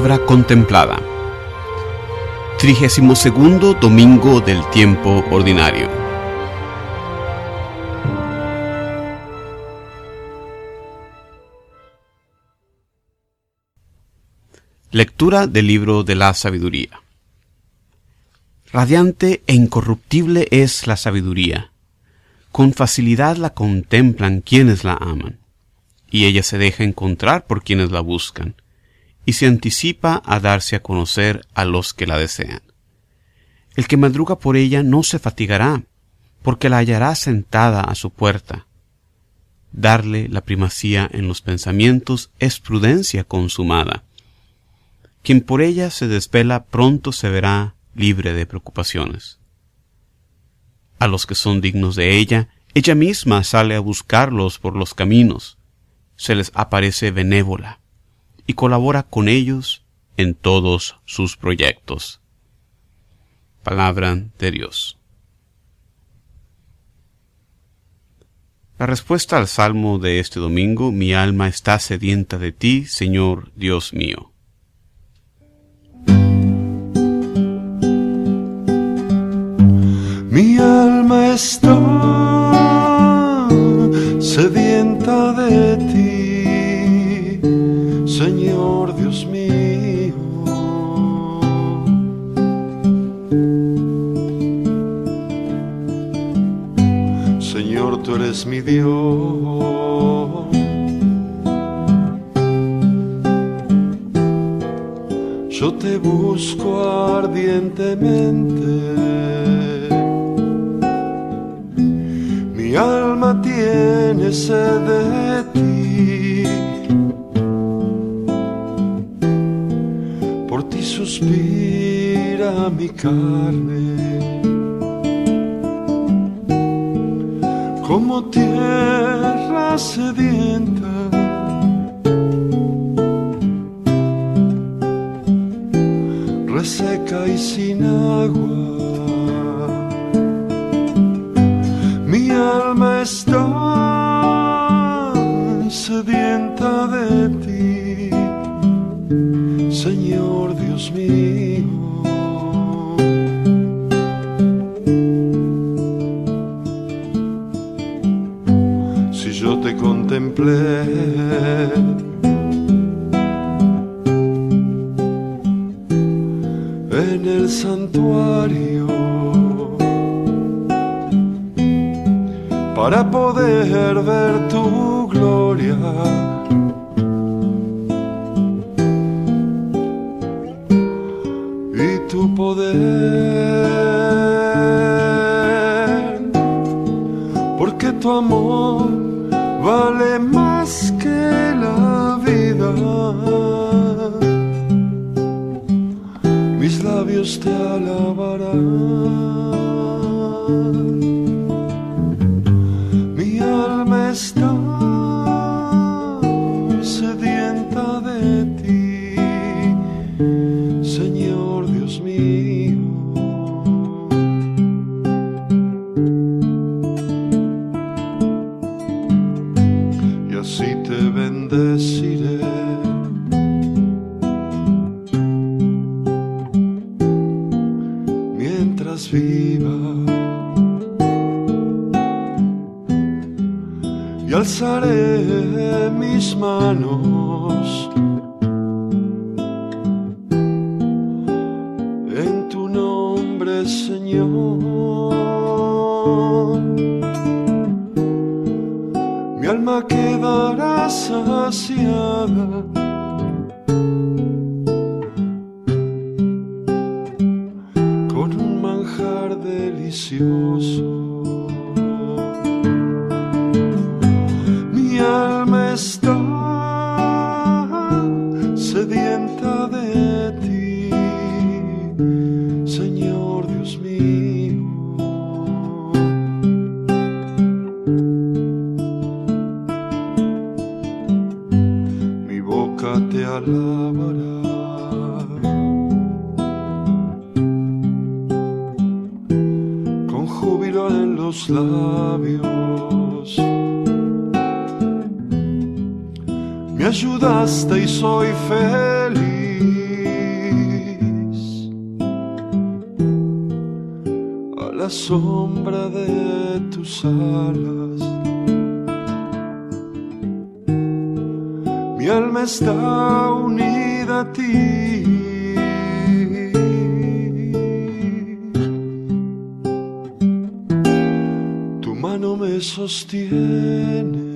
La palabra contemplada. 32 domingo del tiempo ordinario. Lectura del libro de la sabiduría. Radiante e incorruptible es la sabiduría. Con facilidad la contemplan quienes la aman, y ella se deja encontrar por quienes la buscan y se anticipa a darse a conocer a los que la desean. El que madruga por ella no se fatigará, porque la hallará sentada a su puerta. Darle la primacía en los pensamientos es prudencia consumada. Quien por ella se desvela pronto se verá libre de preocupaciones. A los que son dignos de ella, ella misma sale a buscarlos por los caminos, se les aparece benévola y colabora con ellos en todos sus proyectos. Palabra de Dios. La respuesta al salmo de este domingo, mi alma está sedienta de ti, Señor Dios mío. Mi alma está sedienta de ti eres mi Dios. Yo te busco ardientemente. Mi alma tiene sed de ti. suspira mi carne, como tierra sedienta. Reseca y sin agua, santuario, para poder ver tu gloria poder, porque tu amor vale más que la vida. Te alabarán. Alzaré mis manos en tu nombre, Señor. Mi alma quedará saciada. Con júbilo en los labios, me ayudaste y soy feliz. A la sombra de Mi alma está unida a ti. Tu mano me sostiene.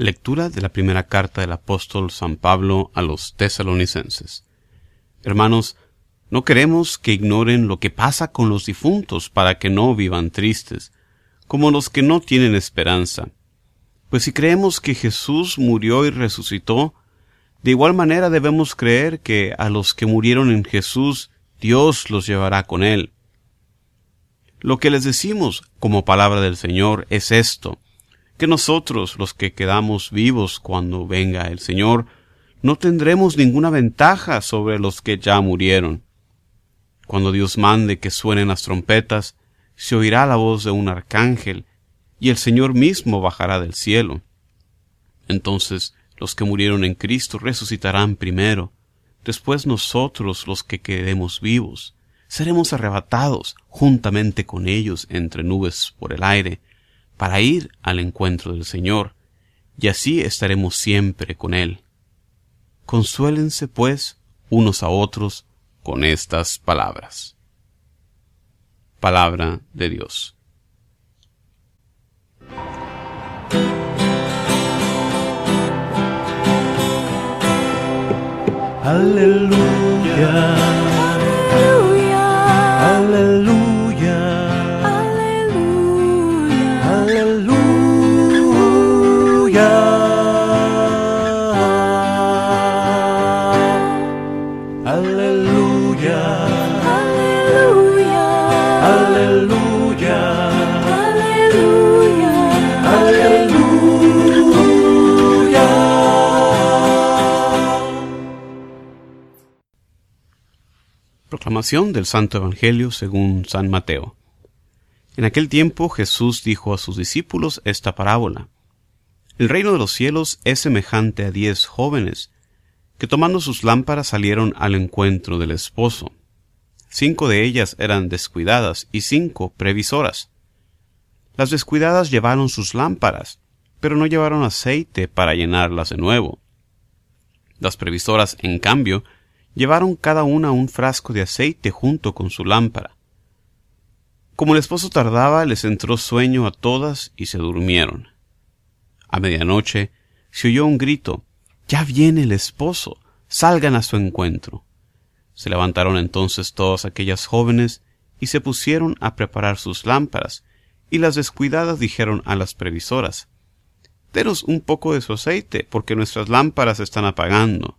Lectura de la primera carta del apóstol San Pablo a los tesalonicenses. Hermanos, no queremos que ignoren lo que pasa con los difuntos para que no vivan tristes, como los que no tienen esperanza. Pues si creemos que Jesús murió y resucitó, de igual manera debemos creer que a los que murieron en Jesús Dios los llevará con él. Lo que les decimos como palabra del Señor es esto, que nosotros, los que quedamos vivos cuando venga el Señor, no tendremos ninguna ventaja sobre los que ya murieron. Cuando Dios mande que suenen las trompetas, se oirá la voz de un arcángel, y el Señor mismo bajará del cielo. Entonces los que murieron en Cristo resucitarán primero, después nosotros los que quedemos vivos, seremos arrebatados juntamente con ellos entre nubes por el aire, para ir al encuentro del Señor, y así estaremos siempre con Él. Consuélense, pues, unos a otros con estas palabras. Palabra de Dios. Aleluya, Del Santo Evangelio según San Mateo. En aquel tiempo Jesús dijo a sus discípulos esta parábola. El reino de los cielos es semejante a diez jóvenes, que tomando sus lámparas salieron al encuentro del esposo. Cinco de ellas eran descuidadas y cinco previsoras. Las descuidadas llevaron sus lámparas, pero no llevaron aceite para llenarlas de nuevo. Las previsoras, en cambio, llevaron cada una un frasco de aceite junto con su lámpara. Como el esposo tardaba, les entró sueño a todas y se durmieron. A medianoche se oyó un grito Ya viene el esposo, salgan a su encuentro. Se levantaron entonces todas aquellas jóvenes y se pusieron a preparar sus lámparas, y las descuidadas dijeron a las previsoras Denos un poco de su aceite, porque nuestras lámparas están apagando.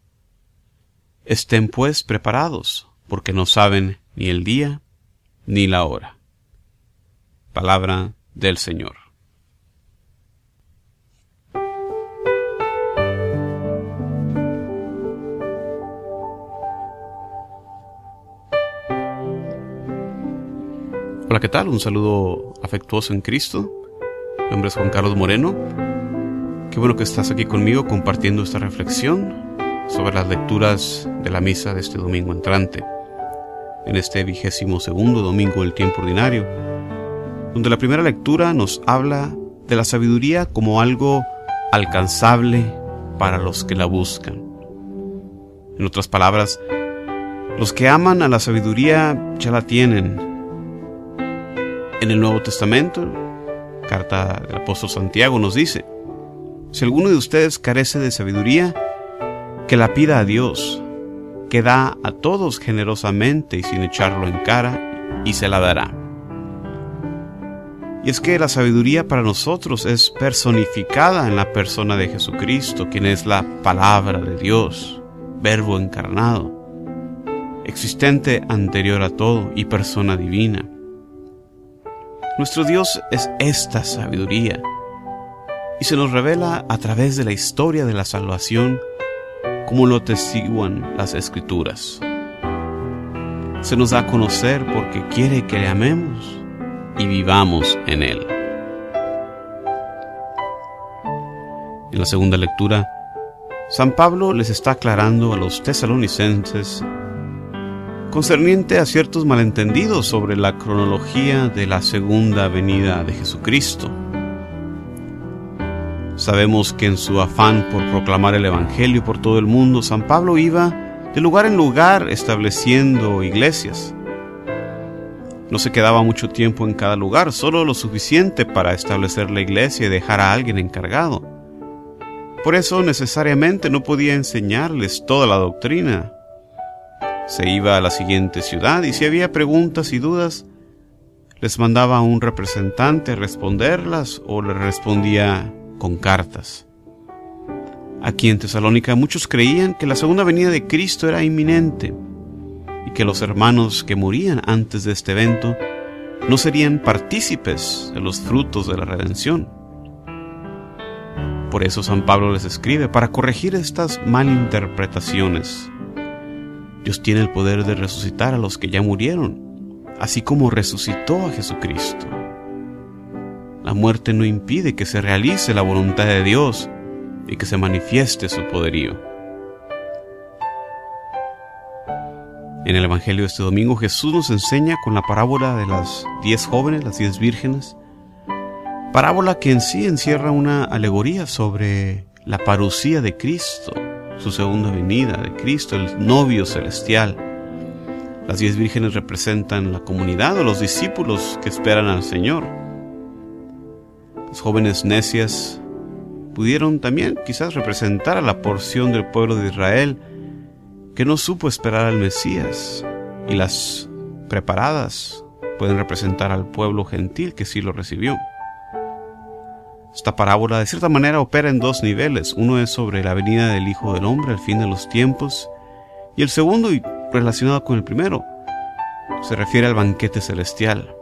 Estén pues preparados, porque no saben ni el día ni la hora. Palabra del Señor. Hola, ¿qué tal? Un saludo afectuoso en Cristo. Mi nombre es Juan Carlos Moreno. Qué bueno que estás aquí conmigo compartiendo esta reflexión sobre las lecturas de la misa de este domingo entrante. en este vigésimo segundo domingo del tiempo ordinario, donde la primera lectura nos habla de la sabiduría como algo alcanzable para los que la buscan. En otras palabras, los que aman a la sabiduría ya la tienen. En el Nuevo Testamento, carta del apóstol Santiago nos dice, si alguno de ustedes carece de sabiduría, que la pida a Dios, que da a todos generosamente y sin echarlo en cara, y se la dará. Y es que la sabiduría para nosotros es personificada en la persona de Jesucristo, quien es la palabra de Dios, verbo encarnado, existente anterior a todo y persona divina. Nuestro Dios es esta sabiduría y se nos revela a través de la historia de la salvación como lo testiguan las escrituras. Se nos da a conocer porque quiere que le amemos y vivamos en Él. En la segunda lectura, San Pablo les está aclarando a los tesalonicenses concerniente a ciertos malentendidos sobre la cronología de la segunda venida de Jesucristo. Sabemos que en su afán por proclamar el Evangelio por todo el mundo, San Pablo iba de lugar en lugar estableciendo iglesias. No se quedaba mucho tiempo en cada lugar, solo lo suficiente para establecer la iglesia y dejar a alguien encargado. Por eso necesariamente no podía enseñarles toda la doctrina. Se iba a la siguiente ciudad y si había preguntas y dudas, les mandaba a un representante responderlas o le respondía con cartas. Aquí en Tesalónica muchos creían que la segunda venida de Cristo era inminente y que los hermanos que morían antes de este evento no serían partícipes de los frutos de la redención. Por eso San Pablo les escribe para corregir estas malinterpretaciones. Dios tiene el poder de resucitar a los que ya murieron, así como resucitó a Jesucristo. La muerte no impide que se realice la voluntad de Dios y que se manifieste su poderío. En el Evangelio de este domingo Jesús nos enseña con la parábola de las diez jóvenes, las diez vírgenes, parábola que en sí encierra una alegoría sobre la parucía de Cristo, su segunda venida de Cristo, el novio celestial. Las diez vírgenes representan la comunidad o los discípulos que esperan al Señor. Las jóvenes necias pudieron también quizás representar a la porción del pueblo de Israel que no supo esperar al Mesías, y las preparadas pueden representar al pueblo gentil que sí lo recibió. Esta parábola de cierta manera opera en dos niveles. Uno es sobre la venida del Hijo del Hombre al fin de los tiempos y el segundo, y relacionado con el primero, se refiere al banquete celestial.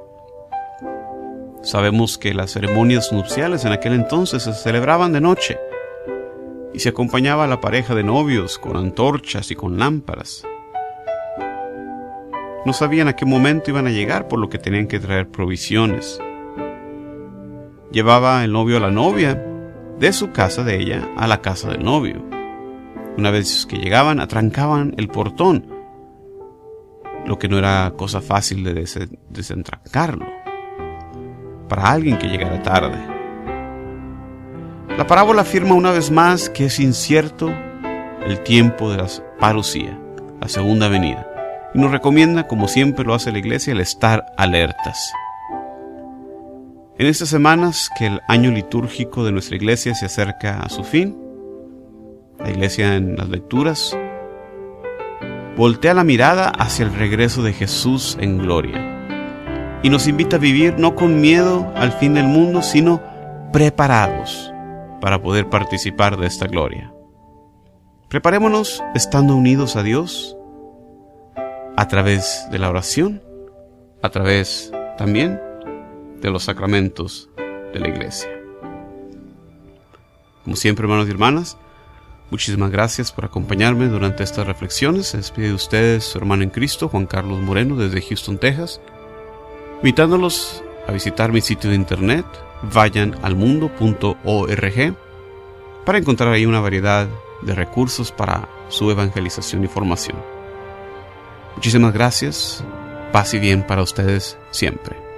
Sabemos que las ceremonias nupciales en aquel entonces se celebraban de noche y se acompañaba a la pareja de novios con antorchas y con lámparas. No sabían a qué momento iban a llegar, por lo que tenían que traer provisiones. Llevaba el novio a la novia de su casa de ella a la casa del novio. Una vez que llegaban, atrancaban el portón, lo que no era cosa fácil de desentrancarlo para alguien que llegara tarde. La parábola afirma una vez más que es incierto el tiempo de la parucía, la segunda venida, y nos recomienda, como siempre lo hace la iglesia, el estar alertas. En estas semanas que el año litúrgico de nuestra iglesia se acerca a su fin, la iglesia en las lecturas voltea la mirada hacia el regreso de Jesús en gloria y nos invita a vivir no con miedo al fin del mundo, sino preparados para poder participar de esta gloria. Preparémonos estando unidos a Dios a través de la oración, a través también de los sacramentos de la iglesia. Como siempre, hermanos y hermanas, muchísimas gracias por acompañarme durante estas reflexiones. Se despide de ustedes su hermano en Cristo, Juan Carlos Moreno, desde Houston, Texas, invitándolos a visitar mi sitio de internet vayan al mundo.org para encontrar ahí una variedad de recursos para su evangelización y formación. Muchísimas gracias. Paz y bien para ustedes siempre.